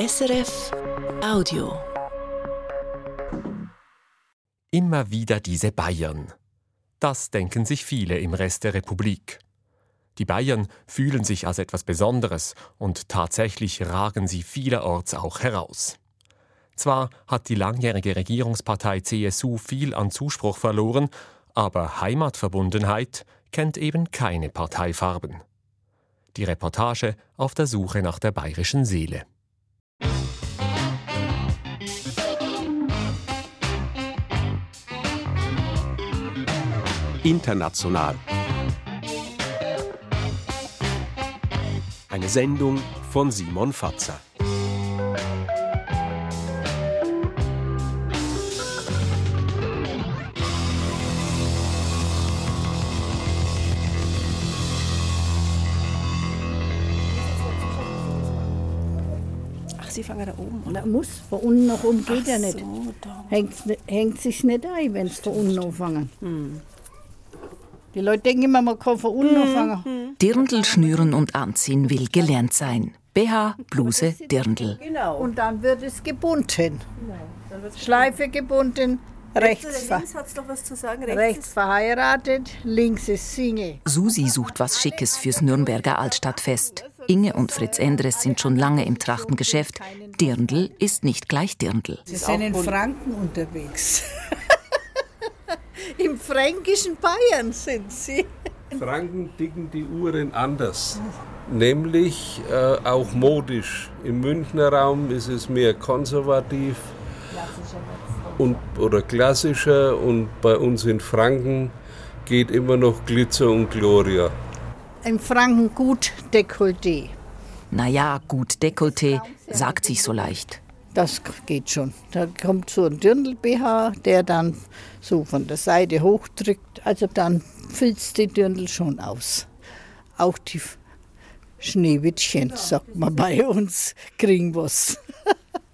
SRF Audio. Immer wieder diese Bayern. Das denken sich viele im Rest der Republik. Die Bayern fühlen sich als etwas Besonderes und tatsächlich ragen sie vielerorts auch heraus. Zwar hat die langjährige Regierungspartei CSU viel an Zuspruch verloren, aber Heimatverbundenheit kennt eben keine Parteifarben. Die Reportage auf der Suche nach der bayerischen Seele. International. Eine Sendung von Simon Fatzer. Fangen da oben an. Na, muss. Von unten nach oben geht Ach ja nicht. so, da. Hängt, hängt sich nicht ein, wenn es von unten anfangen. Die Leute denken immer, man kann von unten anfangen. Dirndl schnüren und anziehen will gelernt sein. BH, Bluse, Dirndl. Genau. Und dann wird es gebunden. Schleife gebunden, rechts, Links hat es doch was zu sagen. Rechts, rechts verheiratet, links ist Single. Susi sucht was Schickes fürs Nürnberger Altstadtfest. Inge und Fritz Endres sind schon lange im Trachtengeschäft. Dirndl ist nicht gleich Dirndl. Sie sind in Franken unterwegs. Im fränkischen Bayern sind sie. Franken dicken die Uhren anders. Nämlich äh, auch modisch. Im Münchner Raum ist es mehr konservativ und, oder klassischer und bei uns in Franken geht immer noch Glitzer und Gloria. Im Franken gut Dekolleté. Naja, gut Dekolleté, sagt sich so leicht. Das geht schon. Da kommt so ein Dirndl-BH, der dann so von der Seite hochdrückt. Also dann füllt die Dirndl schon aus. Auch die Schneewittchen, sagt man bei uns, kriegen was.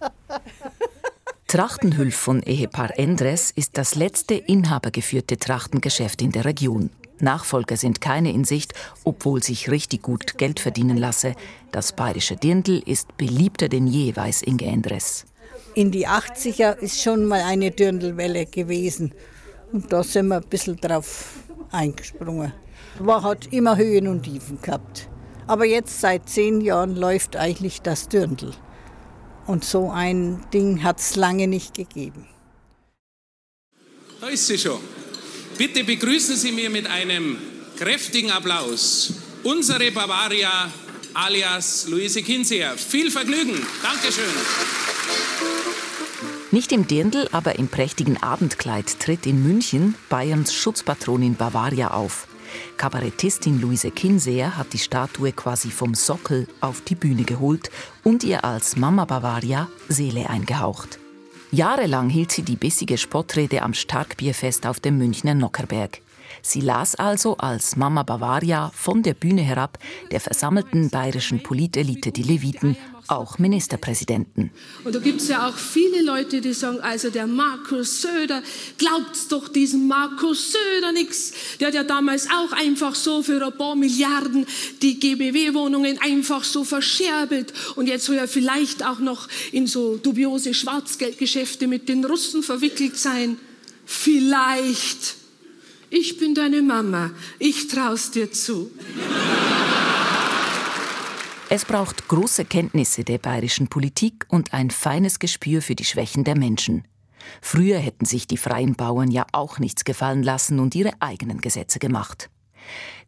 Trachtenhülf von Ehepaar Endres ist das letzte inhabergeführte Trachtengeschäft in der Region. Nachfolger sind keine in Sicht, obwohl sich richtig gut Geld verdienen lasse. Das bayerische Dirndl ist beliebter denn je, weiß Inge Endres. In die 80er ist schon mal eine Dirndlwelle gewesen. Und da sind wir ein bisschen drauf eingesprungen. War hat immer Höhen und Tiefen gehabt. Aber jetzt seit zehn Jahren läuft eigentlich das Dirndl. Und so ein Ding hat es lange nicht gegeben. Da ist sie schon. Bitte begrüßen Sie mir mit einem kräftigen Applaus unsere Bavaria alias Luise Kinseer. Viel Vergnügen. Dankeschön. Nicht im Dirndl, aber im prächtigen Abendkleid tritt in München Bayerns Schutzpatronin Bavaria auf. Kabarettistin Luise Kinseer hat die Statue quasi vom Sockel auf die Bühne geholt und ihr als Mama Bavaria Seele eingehaucht. Jahrelang hielt sie die bissige Spottrede am Starkbierfest auf dem Münchner Nockerberg. Sie las also als Mama Bavaria von der Bühne herab der versammelten bayerischen Politelite die Leviten, auch Ministerpräsidenten. Und da gibt es ja auch viele Leute, die sagen, also der Markus Söder, glaubt's doch diesem Markus Söder nichts. Der hat ja damals auch einfach so für ein paar Milliarden die GBW-Wohnungen einfach so verscherbelt. Und jetzt soll er vielleicht auch noch in so dubiose Schwarzgeldgeschäfte mit den Russen verwickelt sein. Vielleicht. Ich bin deine Mama. Ich trau's dir zu. Es braucht große Kenntnisse der bayerischen Politik und ein feines Gespür für die Schwächen der Menschen. Früher hätten sich die freien Bauern ja auch nichts gefallen lassen und ihre eigenen Gesetze gemacht.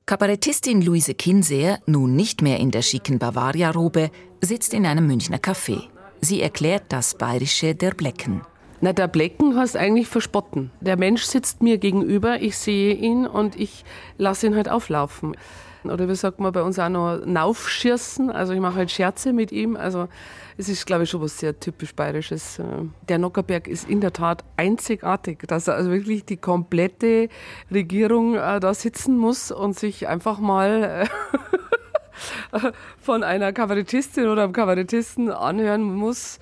Kabarettistin Luise Kinseer, nun nicht mehr in der schicken Bavaria-Robe, sitzt in einem Münchner Café. Sie erklärt das Bayerische der Blecken. Na, der Blecken heißt eigentlich verspotten. Der Mensch sitzt mir gegenüber, ich sehe ihn und ich lasse ihn halt auflaufen. Oder wie sagt man bei uns auch noch, Naufschirsen. Also ich mache halt Scherze mit ihm. Also es ist, glaube ich, schon was sehr typisch Bayerisches. Der Nockerberg ist in der Tat einzigartig, dass also wirklich die komplette Regierung äh, da sitzen muss und sich einfach mal äh, von einer Kabarettistin oder einem Kabarettisten anhören muss,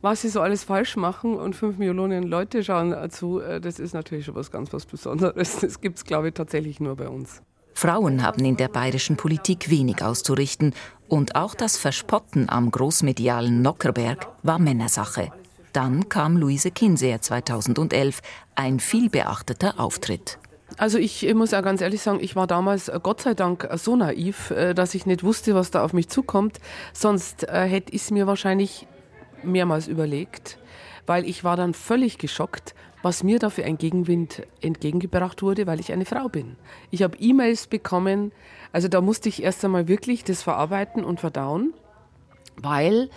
was sie so alles falsch machen und fünf Millionen Leute schauen zu. Äh, Das ist natürlich schon was ganz was Besonderes. Das gibt es, glaube ich, tatsächlich nur bei uns. Frauen haben in der bayerischen Politik wenig auszurichten und auch das Verspotten am großmedialen Nockerberg war Männersache. Dann kam Luise Kinseer 2011, ein vielbeachteter Auftritt. Also ich muss ja ganz ehrlich sagen, ich war damals äh, Gott sei Dank äh, so naiv, äh, dass ich nicht wusste, was da auf mich zukommt. Sonst hätte ich es mir wahrscheinlich mehrmals überlegt, weil ich war dann völlig geschockt, was mir da für ein Gegenwind entgegengebracht wurde, weil ich eine Frau bin. Ich habe E-Mails bekommen, also da musste ich erst einmal wirklich das verarbeiten und verdauen, weil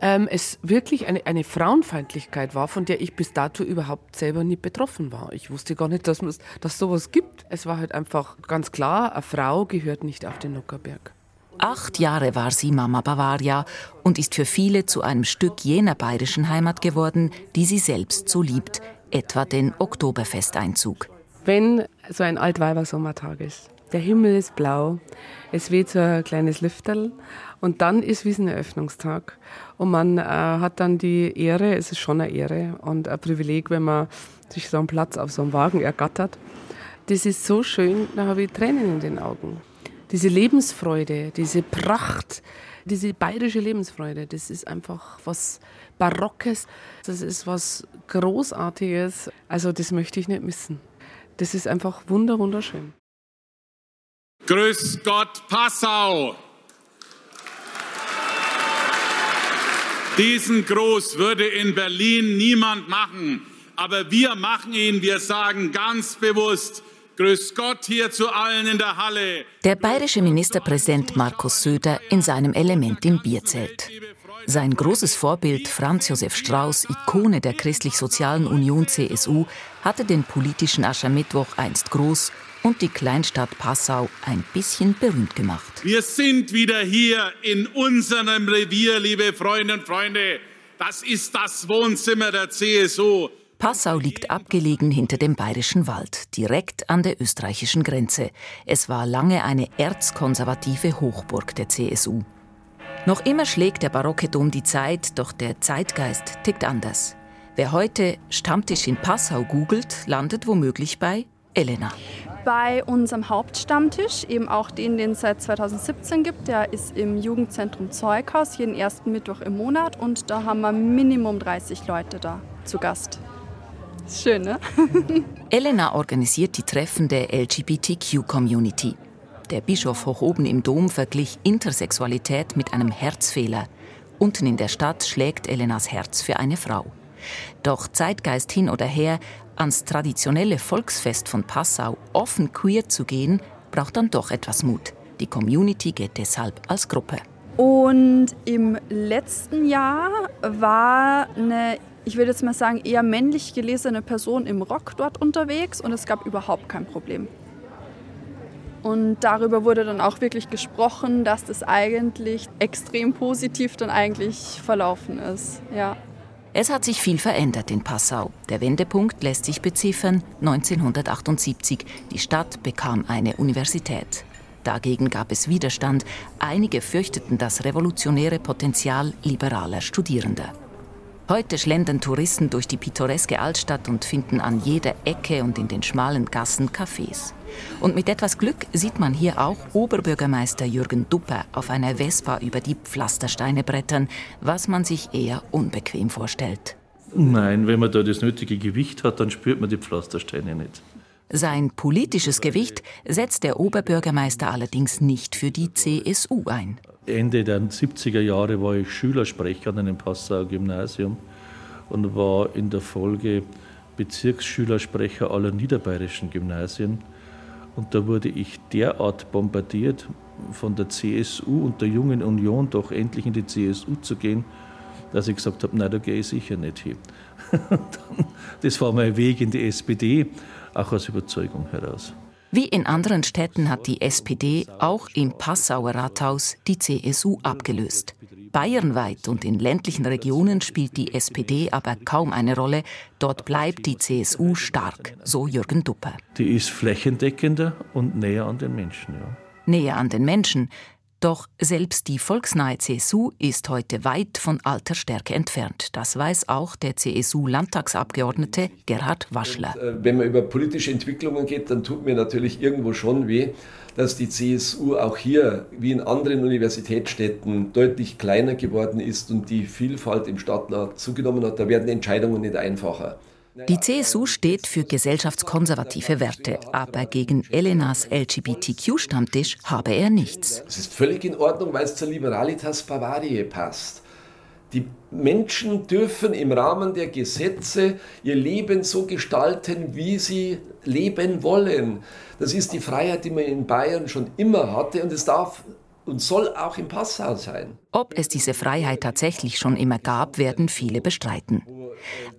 ähm, es wirklich eine, eine Frauenfeindlichkeit war, von der ich bis dato überhaupt selber nie betroffen war. Ich wusste gar nicht, dass es dass sowas gibt. Es war halt einfach ganz klar, eine Frau gehört nicht auf den Nuckerberg. Acht Jahre war sie Mama Bavaria und ist für viele zu einem Stück jener bayerischen Heimat geworden, die sie selbst so liebt, etwa den Oktoberfesteinzug. Wenn so ein Altweibersommertag ist, der Himmel ist blau, es weht so ein kleines Lüfterl und dann ist Wieseneröffnungstag und man äh, hat dann die Ehre, es ist schon eine Ehre und ein Privileg, wenn man sich so einen Platz auf so einem Wagen ergattert. Das ist so schön, da habe ich Tränen in den Augen. Diese Lebensfreude, diese Pracht, diese bayerische Lebensfreude, das ist einfach was Barockes, das ist was Großartiges. Also das möchte ich nicht missen. Das ist einfach wunder wunderschön. Grüß Gott, Passau! Diesen Gruß würde in Berlin niemand machen, aber wir machen ihn. Wir sagen ganz bewusst, Grüß Gott hier zu allen in der Halle. Der bayerische Ministerpräsident Markus Söder in seinem Element im Bierzelt. Sein großes Vorbild Franz Josef Strauß, Ikone der christlich-sozialen Union CSU, hatte den politischen Aschermittwoch einst groß und die Kleinstadt Passau ein bisschen berühmt gemacht. Wir sind wieder hier in unserem Revier, liebe Freundinnen und Freunde. Das ist das Wohnzimmer der CSU. Passau liegt abgelegen hinter dem Bayerischen Wald, direkt an der österreichischen Grenze. Es war lange eine erzkonservative Hochburg der CSU. Noch immer schlägt der barocke Dom die Zeit, doch der Zeitgeist tickt anders. Wer heute Stammtisch in Passau googelt, landet womöglich bei Elena bei unserem Hauptstammtisch, eben auch den, den es seit 2017 gibt. Der ist im Jugendzentrum Zeughaus, jeden ersten Mittwoch im Monat. Und da haben wir Minimum 30 Leute da zu Gast. Schön, ne? Elena organisiert die Treffen der LGBTQ-Community. Der Bischof hoch oben im Dom verglich Intersexualität mit einem Herzfehler. Unten in der Stadt schlägt Elenas Herz für eine Frau. Doch Zeitgeist hin oder her, ans traditionelle Volksfest von Passau offen queer zu gehen, braucht dann doch etwas Mut. Die Community geht deshalb als Gruppe. Und im letzten Jahr war eine, ich würde jetzt mal sagen, eher männlich gelesene Person im Rock dort unterwegs und es gab überhaupt kein Problem. Und darüber wurde dann auch wirklich gesprochen, dass das eigentlich extrem positiv dann eigentlich verlaufen ist. Ja. Es hat sich viel verändert in Passau. Der Wendepunkt lässt sich beziffern 1978. Die Stadt bekam eine Universität. Dagegen gab es Widerstand. Einige fürchteten das revolutionäre Potenzial liberaler Studierender. Heute schlendern Touristen durch die pittoreske Altstadt und finden an jeder Ecke und in den schmalen Gassen Cafés. Und mit etwas Glück sieht man hier auch Oberbürgermeister Jürgen Dupper auf einer Vespa über die Pflastersteine brettern, was man sich eher unbequem vorstellt. Nein, wenn man da das nötige Gewicht hat, dann spürt man die Pflastersteine nicht. Sein politisches Gewicht setzt der Oberbürgermeister allerdings nicht für die CSU ein. Ende der 70er Jahre war ich Schülersprecher an einem Passauer Gymnasium und war in der Folge Bezirksschülersprecher aller niederbayerischen Gymnasien. Und da wurde ich derart bombardiert von der CSU und der Jungen Union, doch endlich in die CSU zu gehen, dass ich gesagt habe, nein, da gehe ich sicher nicht hin. das war mein Weg in die SPD, auch aus Überzeugung heraus. Wie in anderen Städten hat die SPD auch im Passauer Rathaus die CSU abgelöst. Bayernweit und in ländlichen Regionen spielt die SPD aber kaum eine Rolle. Dort bleibt die CSU stark, so Jürgen Dupper. Die ist flächendeckender und näher an den Menschen. Ja. Näher an den Menschen. Doch selbst die volksnahe CSU ist heute weit von alter Stärke entfernt. Das weiß auch der CSU-Landtagsabgeordnete Gerhard Waschler. Und, äh, wenn man über politische Entwicklungen geht, dann tut mir natürlich irgendwo schon weh, dass die CSU auch hier, wie in anderen Universitätsstädten, deutlich kleiner geworden ist und die Vielfalt im Stadtrat zugenommen hat. Da werden Entscheidungen nicht einfacher. Die CSU steht für gesellschaftskonservative Werte, aber gegen Elenas LGBTQ-Stammtisch habe er nichts. Es ist völlig in Ordnung, weil es zur Liberalitas Bavariae passt. Die Menschen dürfen im Rahmen der Gesetze ihr Leben so gestalten, wie sie leben wollen. Das ist die Freiheit, die man in Bayern schon immer hatte und es darf und soll auch im Passau sein. Ob es diese Freiheit tatsächlich schon immer gab, werden viele bestreiten.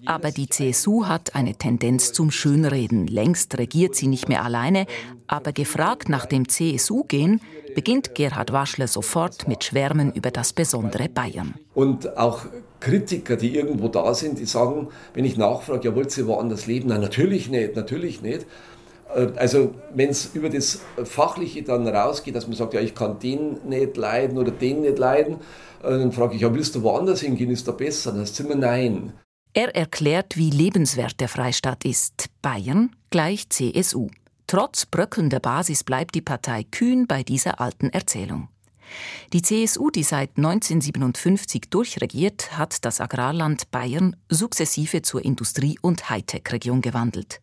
Aber die CSU hat eine Tendenz zum Schönreden. Längst regiert sie nicht mehr alleine, aber gefragt nach dem CSU-Gehen, beginnt Gerhard Waschler sofort mit Schwärmen über das besondere Bayern. Und auch Kritiker, die irgendwo da sind, die sagen, wenn ich nachfrage, ja, wollt ihr woanders leben? Nein, natürlich nicht, natürlich nicht. Äh, also wenn es über das Fachliche dann rausgeht, dass man sagt, ja, ich kann den nicht leiden oder den nicht leiden, äh, dann frage ich, ja, willst du woanders hingehen, ist da besser? Dann ist immer nein. Er erklärt, wie lebenswert der Freistaat ist. Bayern gleich CSU. Trotz bröckelnder Basis bleibt die Partei kühn bei dieser alten Erzählung. Die CSU, die seit 1957 durchregiert, hat das Agrarland Bayern sukzessive zur Industrie- und Hightech-Region gewandelt.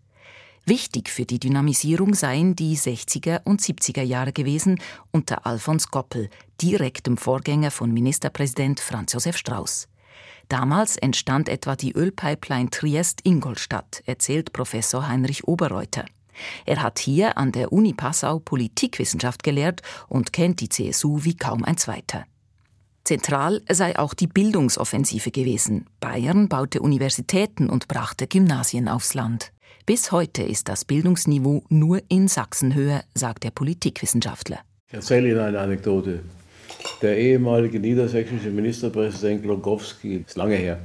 Wichtig für die Dynamisierung seien die 60er und 70er Jahre gewesen unter Alfons Goppel, direktem Vorgänger von Ministerpräsident Franz Josef Strauß. Damals entstand etwa die Ölpipeline Triest-Ingolstadt, erzählt Professor Heinrich Oberreuter. Er hat hier an der Uni Passau Politikwissenschaft gelehrt und kennt die CSU wie kaum ein zweiter. Zentral sei auch die Bildungsoffensive gewesen. Bayern baute Universitäten und brachte Gymnasien aufs Land. Bis heute ist das Bildungsniveau nur in Sachsen höher, sagt der Politikwissenschaftler. Ich erzähle Ihnen eine Anekdote. Der ehemalige niedersächsische Ministerpräsident Glogowski, ist lange her,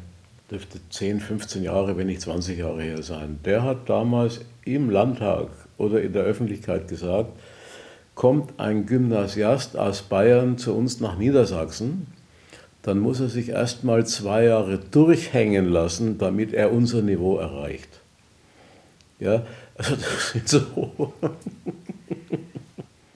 dürfte 10, 15 Jahre, wenn nicht 20 Jahre her sein, der hat damals im Landtag oder in der Öffentlichkeit gesagt, kommt ein Gymnasiast aus Bayern zu uns nach Niedersachsen, dann muss er sich erst mal zwei Jahre durchhängen lassen, damit er unser Niveau erreicht. Ja, also das sind so.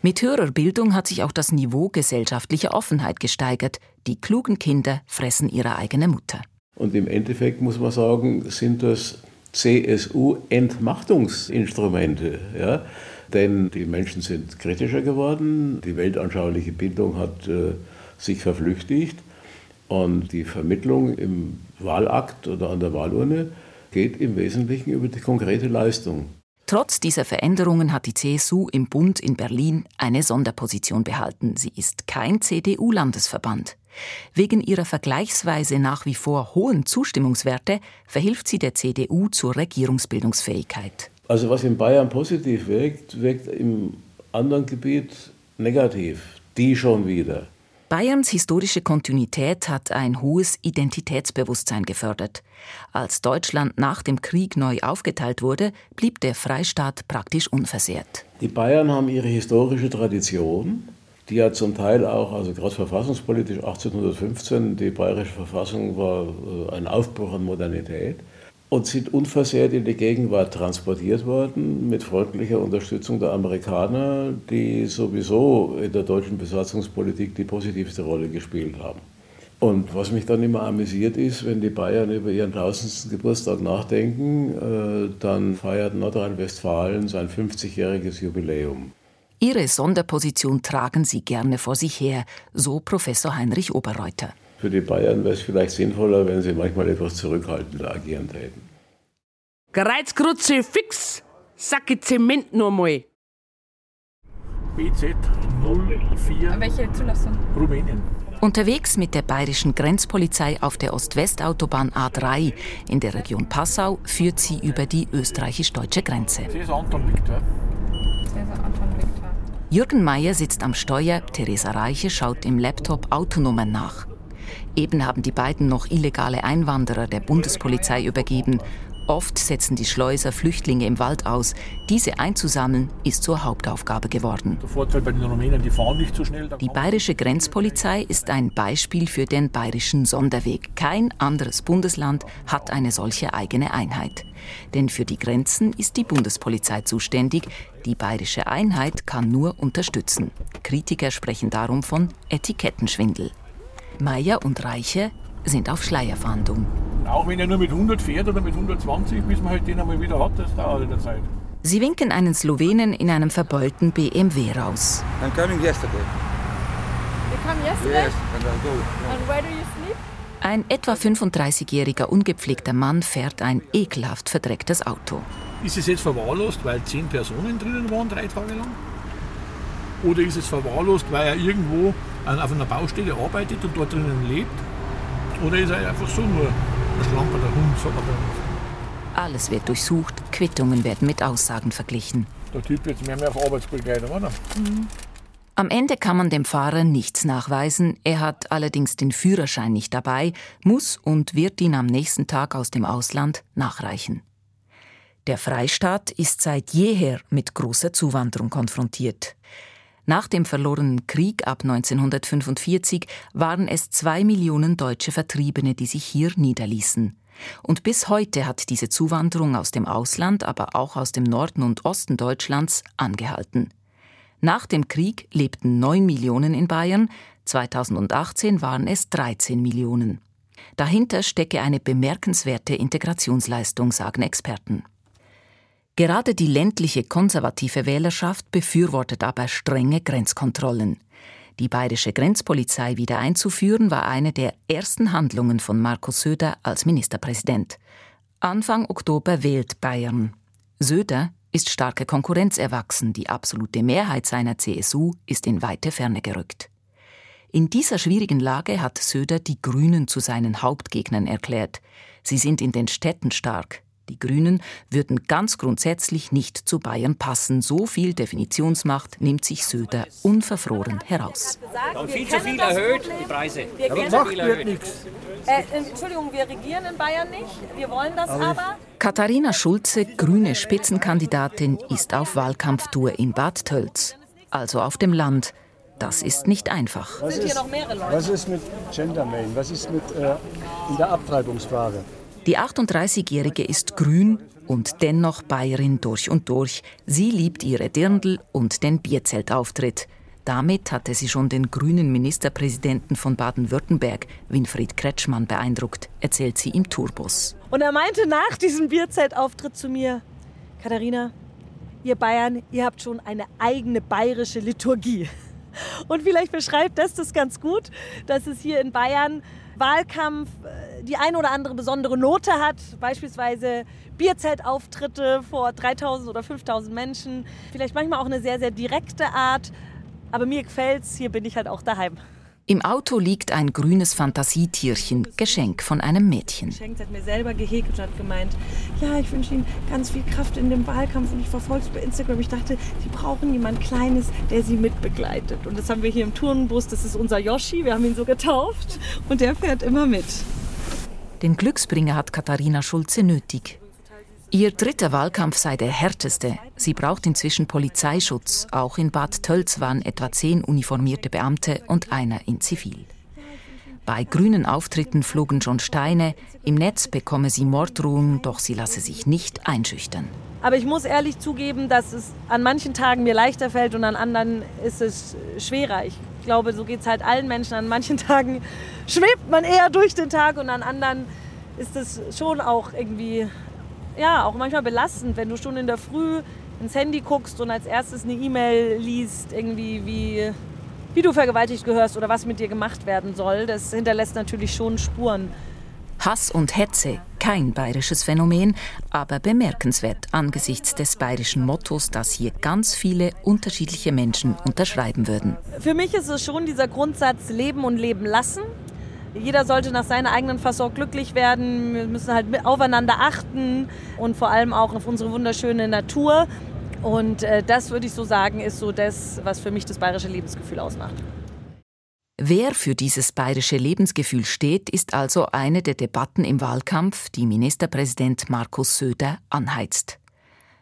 Mit höherer Bildung hat sich auch das Niveau gesellschaftlicher Offenheit gesteigert. Die klugen Kinder fressen ihre eigene Mutter. Und im Endeffekt muss man sagen, sind das CSU-Entmachtungsinstrumente. Ja? Denn die Menschen sind kritischer geworden, die weltanschauliche Bildung hat äh, sich verflüchtigt und die Vermittlung im Wahlakt oder an der Wahlurne geht im Wesentlichen über die konkrete Leistung. Trotz dieser Veränderungen hat die CSU im Bund in Berlin eine Sonderposition behalten. Sie ist kein CDU-Landesverband. Wegen ihrer vergleichsweise nach wie vor hohen Zustimmungswerte verhilft sie der CDU zur Regierungsbildungsfähigkeit. Also was in Bayern positiv wirkt, wirkt im anderen Gebiet negativ. Die schon wieder. Bayerns historische Kontinuität hat ein hohes Identitätsbewusstsein gefördert. Als Deutschland nach dem Krieg neu aufgeteilt wurde, blieb der Freistaat praktisch unversehrt. Die Bayern haben ihre historische Tradition, die ja zum Teil auch, also gerade verfassungspolitisch 1815, die bayerische Verfassung war äh, ein Aufbruch an Modernität und sind unversehrt in die Gegenwart transportiert worden mit freundlicher Unterstützung der Amerikaner, die sowieso in der deutschen Besatzungspolitik die positivste Rolle gespielt haben. Und was mich dann immer amüsiert ist, wenn die Bayern über ihren tausendsten Geburtstag nachdenken, äh, dann feiert Nordrhein-Westfalen sein 50-jähriges Jubiläum. Ihre Sonderposition tragen sie gerne vor sich her, so Professor Heinrich Oberreuter. Für die Bayern wäre es vielleicht sinnvoller, wenn sie manchmal etwas zurückhaltender agieren täten. Kreuzkreuze fix, Sacke Zement nur mal. BZ 04. Welche Zulassung? Rumänien. Unterwegs mit der bayerischen Grenzpolizei auf der Ost-West-Autobahn A3 in der Region Passau führt sie über die österreichisch-deutsche Grenze. Ist Anton Viktor. Anton Viktor. Jürgen Mayer sitzt am Steuer, Theresa Reiche schaut im Laptop Autonummern nach. Eben haben die beiden noch illegale Einwanderer der Bundespolizei übergeben Oft setzen die Schleuser Flüchtlinge im Wald aus. Diese einzusammeln ist zur Hauptaufgabe geworden. Der Vorteil bei den Rumänen, die fahren nicht so schnell. Die bayerische Grenzpolizei ist ein Beispiel für den bayerischen Sonderweg. Kein anderes Bundesland hat eine solche eigene Einheit. Denn für die Grenzen ist die Bundespolizei zuständig. Die bayerische Einheit kann nur unterstützen. Kritiker sprechen darum von Etikettenschwindel. Meier und Reiche sind auf Schleierfahndung. Auch wenn er nur mit 100 fährt oder mit 120, bis man halt den einmal wieder hat, das dauert in der Zeit. Sie winken einen Slowenen in einem verbeulten BMW raus. I'm coming yesterday. You come yesterday? Yes, and I go. And where do you sleep? Ein etwa 35-jähriger ungepflegter Mann fährt ein ekelhaft verdrecktes Auto. Ist es jetzt verwahrlost, weil zehn Personen drinnen waren, drei Tage lang? Oder ist es verwahrlost, weil er irgendwo auf einer Baustelle arbeitet und dort drinnen lebt? Oder ist er einfach so nur ein schlamperter Hund, sagt man bei uns? Alles wird durchsucht, Quittungen werden mit Aussagen verglichen. Der Typ jetzt mehr, mehr auf Arbeitsbegleitung, oder? Am Ende kann man dem Fahrer nichts nachweisen. Er hat allerdings den Führerschein nicht dabei, muss und wird ihn am nächsten Tag aus dem Ausland nachreichen. Der Freistaat ist seit jeher mit großer Zuwanderung konfrontiert. Nach dem verlorenen Krieg ab 1945 waren es zwei Millionen deutsche Vertriebene, die sich hier niederließen. Und bis heute hat diese Zuwanderung aus dem Ausland, aber auch aus dem Norden und Osten Deutschlands angehalten. Nach dem Krieg lebten 9 Millionen in Bayern, 2018 waren es 13 Millionen. Dahinter stecke eine bemerkenswerte Integrationsleistung, sagen Experten. Gerade die ländliche konservative Wählerschaft befürwortet aber strenge Grenzkontrollen. Die bayerische Grenzpolizei wieder einzuführen, war eine der ersten Handlungen von Markus Söder als Ministerpräsident. Anfang Oktober wählt Bayern. Söder ist starke Konkurrenz erwachsen, die absolute Mehrheit seiner CSU ist in weite Ferne gerückt. In dieser schwierigen Lage hat Söder die Grünen zu seinen Hauptgegnern erklärt. Sie sind in den Städten stark. Die Grünen würden ganz grundsätzlich nicht zu Bayern passen. So viel Definitionsmacht nimmt sich Söder unverfroren heraus. Und viel zu viel erhöht, die Preise. Wir das viel wird erhöht. nichts. Äh, Entschuldigung, wir regieren in Bayern nicht. Wir wollen das aber. Katharina Schulze, grüne Spitzenkandidatin, ist auf Wahlkampftour in Bad Tölz, also auf dem Land. Das ist nicht einfach. Mehrere Leute? Was ist mit Gender Main? Was ist mit äh, in der Abtreibungsfrage? Die 38-Jährige ist grün und dennoch Bayerin durch und durch. Sie liebt ihre Dirndl und den Bierzeltauftritt. Damit hatte sie schon den grünen Ministerpräsidenten von Baden-Württemberg, Winfried Kretschmann, beeindruckt, erzählt sie im Tourbus. Und er meinte nach diesem Bierzeltauftritt zu mir, Katharina, ihr Bayern, ihr habt schon eine eigene bayerische Liturgie. Und vielleicht beschreibt das das ganz gut, dass es hier in Bayern Wahlkampf äh, die eine oder andere besondere Note hat, beispielsweise Bierzeltauftritte vor 3000 oder 5000 Menschen, vielleicht manchmal auch eine sehr, sehr direkte Art, aber mir gefällt's, hier bin ich halt auch daheim. Im Auto liegt ein grünes Fantasietierchen, Geschenk von einem Mädchen. Geschenkt hat mir selber gehegt und hat gemeint, ja, ich wünsche Ihnen ganz viel Kraft in dem Wahlkampf und ich verfolge es bei Instagram. Ich dachte, Sie brauchen jemand Kleines, der Sie mitbegleitet. Und das haben wir hier im Turnbus, das ist unser Yoshi, wir haben ihn so getauft und der fährt immer mit. Den Glücksbringer hat Katharina Schulze nötig. Ihr dritter Wahlkampf sei der härteste. Sie braucht inzwischen Polizeischutz. Auch in Bad Tölz waren etwa zehn uniformierte Beamte und einer in Zivil. Bei grünen Auftritten flogen schon Steine. Im Netz bekomme sie Morddrohungen, doch sie lasse sich nicht einschüchtern. Aber ich muss ehrlich zugeben, dass es an manchen Tagen mir leichter fällt und an anderen ist es schwerer. Ich glaube, so geht es halt allen Menschen. An manchen Tagen schwebt man eher durch den Tag und an anderen ist es schon auch irgendwie, ja, auch manchmal belastend, wenn du schon in der Früh ins Handy guckst und als erstes eine E-Mail liest, irgendwie wie, wie du vergewaltigt gehörst oder was mit dir gemacht werden soll. Das hinterlässt natürlich schon Spuren. Hass und Hetze, kein bayerisches Phänomen, aber bemerkenswert angesichts des bayerischen Mottos, das hier ganz viele unterschiedliche Menschen unterschreiben würden. Für mich ist es schon dieser Grundsatz Leben und Leben lassen. Jeder sollte nach seiner eigenen Fassung glücklich werden. Wir müssen halt mit- aufeinander achten und vor allem auch auf unsere wunderschöne Natur. Und äh, das würde ich so sagen, ist so das, was für mich das bayerische Lebensgefühl ausmacht. Wer für dieses bayerische Lebensgefühl steht, ist also eine der Debatten im Wahlkampf, die Ministerpräsident Markus Söder anheizt.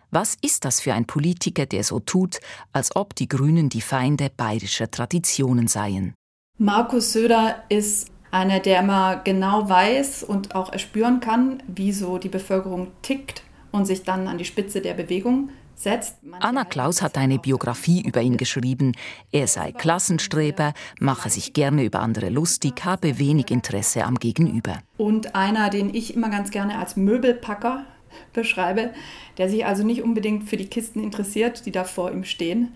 Was ist das für ein Politiker, der so tut, als ob die Grünen die Feinde bayerischer Traditionen seien? Markus Söder ist einer, der immer genau weiß und auch erspüren kann, wie so die Bevölkerung tickt und sich dann an die Spitze der Bewegung setzt. Anna Klaus hat eine Biografie über ihn geschrieben. Er sei Klassenstreber, mache sich gerne über andere lustig, habe wenig Interesse am Gegenüber. Und einer, den ich immer ganz gerne als Möbelpacker beschreibe, der sich also nicht unbedingt für die Kisten interessiert, die da vor ihm stehen,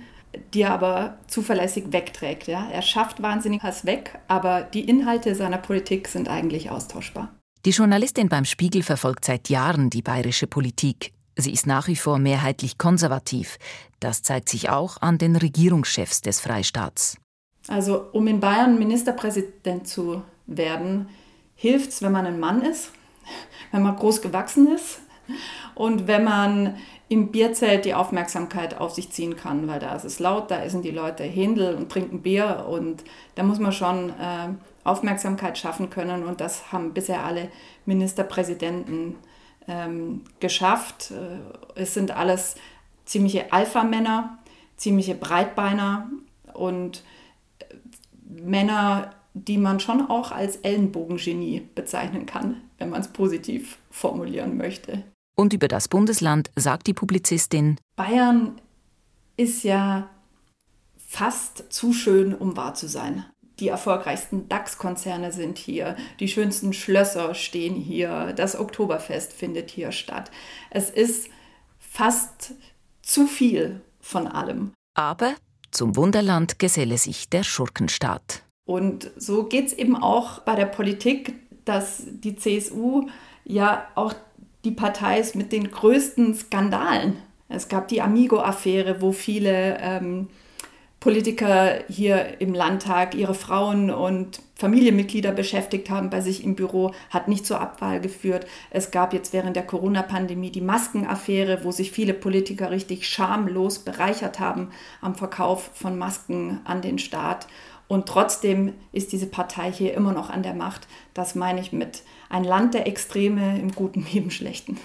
die er aber zuverlässig wegträgt. Ja? Er schafft wahnsinnig was weg, aber die Inhalte seiner Politik sind eigentlich austauschbar. Die Journalistin beim Spiegel verfolgt seit Jahren die bayerische Politik. Sie ist nach wie vor mehrheitlich konservativ. Das zeigt sich auch an den Regierungschefs des Freistaats. Also um in Bayern Ministerpräsident zu werden, hilft es, wenn man ein Mann ist, wenn man groß gewachsen ist und wenn man im Bierzelt die Aufmerksamkeit auf sich ziehen kann, weil da ist es laut, da essen die Leute Händel und trinken Bier und da muss man schon äh, Aufmerksamkeit schaffen können und das haben bisher alle Ministerpräsidenten ähm, geschafft. Äh, es sind alles ziemliche Alpha-Männer, ziemliche Breitbeiner und äh, Männer, die man schon auch als Ellenbogengenie bezeichnen kann, wenn man es positiv formulieren möchte. Und über das Bundesland sagt die Publizistin Bayern ist ja fast zu schön, um wahr zu sein. Die erfolgreichsten DAX-Konzerne sind hier, die schönsten Schlösser stehen hier, das Oktoberfest findet hier statt. Es ist fast zu viel von allem. Aber zum Wunderland geselle sich der Schurkenstaat. Und so geht es eben auch bei der Politik, dass die CSU ja auch die Partei ist mit den größten Skandalen. Es gab die Amigo-Affäre, wo viele ähm, Politiker hier im Landtag ihre Frauen und Familienmitglieder beschäftigt haben bei sich im Büro, hat nicht zur Abwahl geführt. Es gab jetzt während der Corona-Pandemie die Maskenaffäre, wo sich viele Politiker richtig schamlos bereichert haben am Verkauf von Masken an den Staat. Und trotzdem ist diese Partei hier immer noch an der Macht. Das meine ich mit ein Land der Extreme im Guten wie im Schlechten.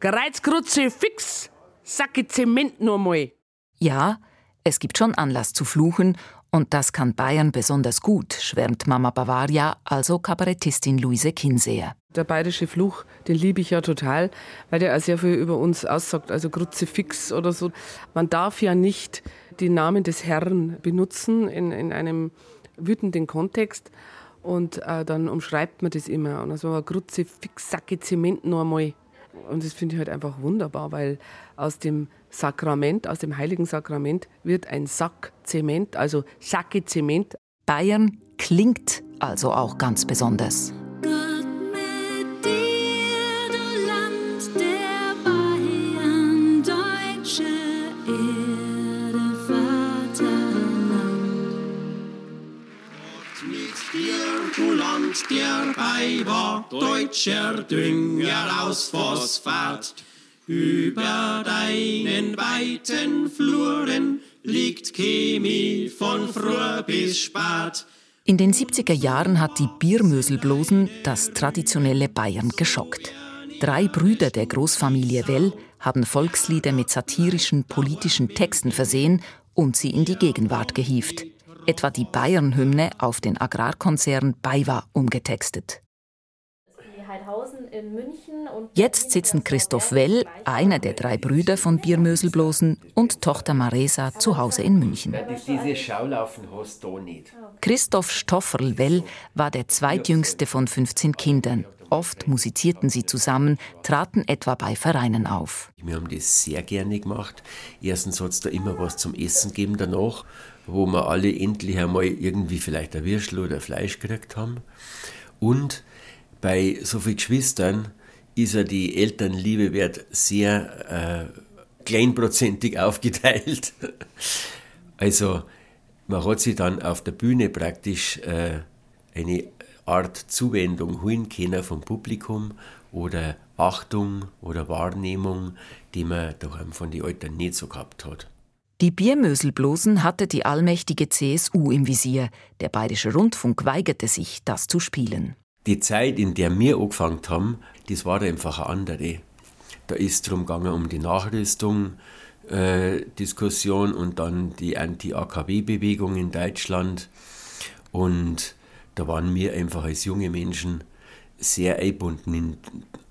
Gereizgrutze fix, sacke Zement nur mal. Ja, es gibt schon Anlass zu fluchen und das kann Bayern besonders gut, schwärmt Mama Bavaria, also Kabarettistin Luise Kinseer. Der bayerische Fluch, den liebe ich ja total, weil der auch sehr viel über uns aussagt, also Kruzifix oder so. Man darf ja nicht den Namen des Herrn benutzen in, in einem wütenden Kontext. Und äh, dann umschreibt man das immer. Und also eine Kruzifix, Sacke Zement noch einmal. Und das finde ich halt einfach wunderbar, weil aus dem Sakrament, aus dem heiligen Sakrament wird ein Sack Zement, also Sacke Zement. Bayern klingt also auch ganz besonders. Land der Weiber, deutscher Dünger aus Phosphat. Über deinen weiten Fluren liegt Chemie von früh bis spät. In den 70er Jahren hat die Biermöselblosen das traditionelle Bayern geschockt. Drei Brüder der Großfamilie Well haben Volkslieder mit satirischen politischen Texten versehen und sie in die Gegenwart gehievt etwa die Bayern-Hymne auf den Agrarkonzern BayWa umgetextet. Jetzt sitzen Christoph Well, einer der drei Brüder von Biermöselblosen, und Tochter Maresa zu Hause in München. Christoph Stofferl Well war der zweitjüngste von 15 Kindern. Oft musizierten sie zusammen, traten etwa bei Vereinen auf. Wir haben das sehr gerne gemacht. Erstens hat es da immer was zum Essen gegeben danach wo wir alle endlich einmal irgendwie vielleicht ein Würstel oder Fleisch gekriegt haben. Und bei so vielen Geschwistern ist ja die Elternliebe wird sehr äh, kleinprozentig aufgeteilt. Also man hat sich dann auf der Bühne praktisch äh, eine Art Zuwendung holen können vom Publikum oder Achtung oder Wahrnehmung, die man daheim von den Eltern nicht so gehabt hat. Die Biermöselblosen hatte die allmächtige CSU im Visier. Der Bayerische Rundfunk weigerte sich, das zu spielen. Die Zeit, in der wir angefangen haben, das war einfach eine andere. Da ist es darum gegangen, um die Nachrüstung, äh, Diskussion und dann die Anti-AKW-Bewegung in Deutschland. Und da waren wir einfach als junge Menschen sehr eingebunden in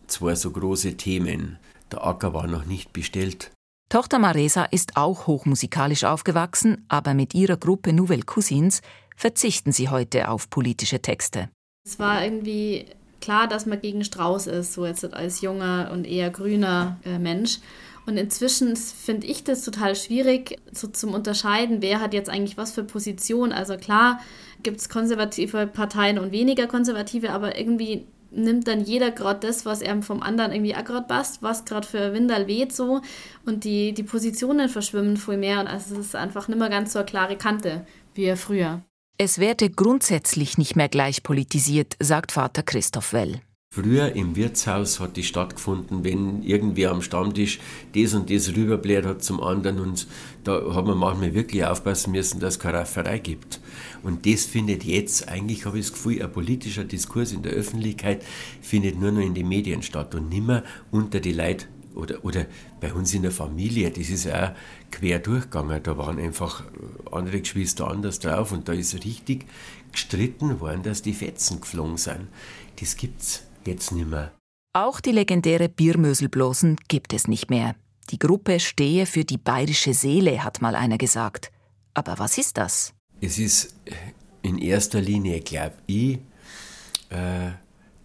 zwei so große Themen. Der Acker war noch nicht bestellt. Tochter Maresa ist auch hochmusikalisch aufgewachsen, aber mit ihrer Gruppe Nouvelle Cousins verzichten sie heute auf politische Texte. Es war irgendwie klar, dass man gegen Strauß ist, so jetzt als junger und eher grüner äh, Mensch. Und inzwischen finde ich das total schwierig so zum Unterscheiden, wer hat jetzt eigentlich was für Position. Also klar gibt es konservative Parteien und weniger konservative, aber irgendwie nimmt dann jeder gerade das, was er vom anderen irgendwie auch gerade passt, was gerade für Windal weht so und die, die Positionen verschwimmen viel mehr und also es ist einfach nicht mehr ganz so eine klare Kante wie früher. Es werde grundsätzlich nicht mehr gleich politisiert, sagt Vater Christoph Well. Früher im Wirtshaus hat die stattgefunden, wenn irgendwer am Stammtisch das und das rüberbläht hat zum anderen und da hat man manchmal wirklich aufpassen müssen, dass es keine Rafferei gibt. Und das findet jetzt, eigentlich habe ich das Gefühl, ein politischer Diskurs in der Öffentlichkeit findet nur noch in den Medien statt und nicht mehr unter die Leute oder, oder bei uns in der Familie, das ist auch quer durchgegangen. Da waren einfach andere Geschwister anders drauf und da ist richtig gestritten worden, dass die Fetzen geflogen sind. Das gibt's jetzt nicht mehr. Auch die legendäre Biermöselblosen gibt es nicht mehr. Die Gruppe stehe für die bayerische Seele, hat mal einer gesagt. Aber was ist das? Es ist in erster Linie, glaube ich, äh,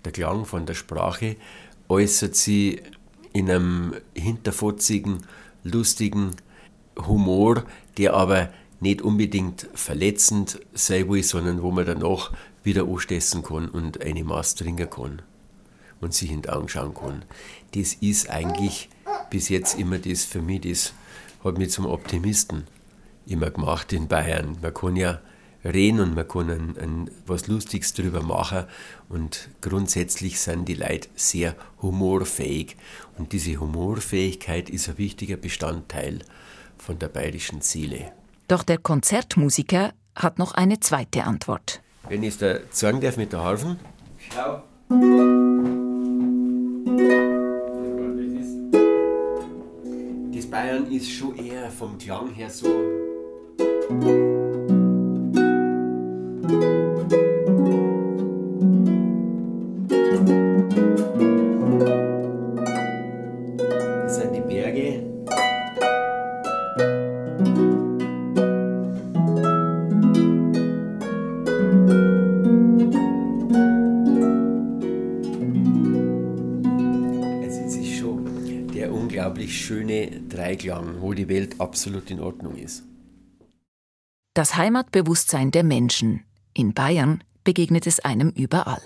der Klang von der Sprache äußert sie in einem hinterfotzigen, lustigen Humor, der aber nicht unbedingt verletzend sein will, sondern wo man danach wieder anstessen kann und eine Maß trinken kann und sich in die Augen schauen kann. Das ist eigentlich bis jetzt immer das für mich, das hat mich zum Optimisten immer gemacht in Bayern. Man kann ja reden und man kann ein, ein, was Lustiges darüber machen und grundsätzlich sind die Leute sehr humorfähig und diese Humorfähigkeit ist ein wichtiger Bestandteil von der bayerischen Seele. Doch der Konzertmusiker hat noch eine zweite Antwort. Wenn ich es da sagen darf mit der Harfen. Schau. Das Bayern ist schon eher vom Klang her so. Dreiklang, wo die Welt absolut in Ordnung ist. Das Heimatbewusstsein der Menschen. In Bayern begegnet es einem überall.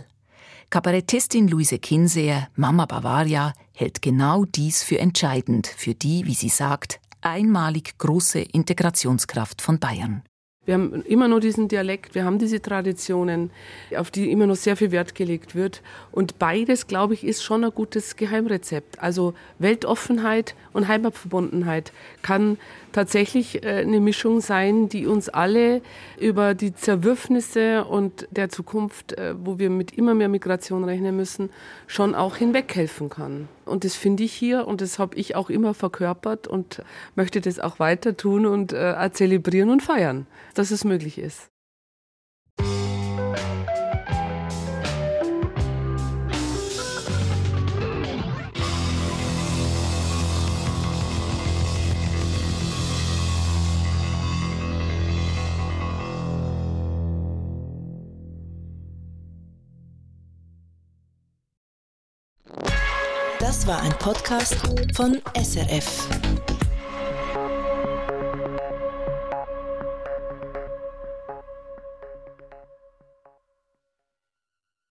Kabarettistin Luise Kinseer, Mama Bavaria, hält genau dies für entscheidend für die, wie sie sagt, einmalig große Integrationskraft von Bayern. Wir haben immer noch diesen Dialekt, wir haben diese Traditionen, auf die immer noch sehr viel Wert gelegt wird. Und beides, glaube ich, ist schon ein gutes Geheimrezept. Also Weltoffenheit und Heimatverbundenheit kann tatsächlich äh, eine Mischung sein, die uns alle über die Zerwürfnisse und der Zukunft, äh, wo wir mit immer mehr Migration rechnen müssen, schon auch hinweghelfen kann. Und das finde ich hier und das habe ich auch immer verkörpert und möchte das auch weiter tun und äh, zelebrieren und feiern, dass es möglich ist. Das war ein Podcast von SRF.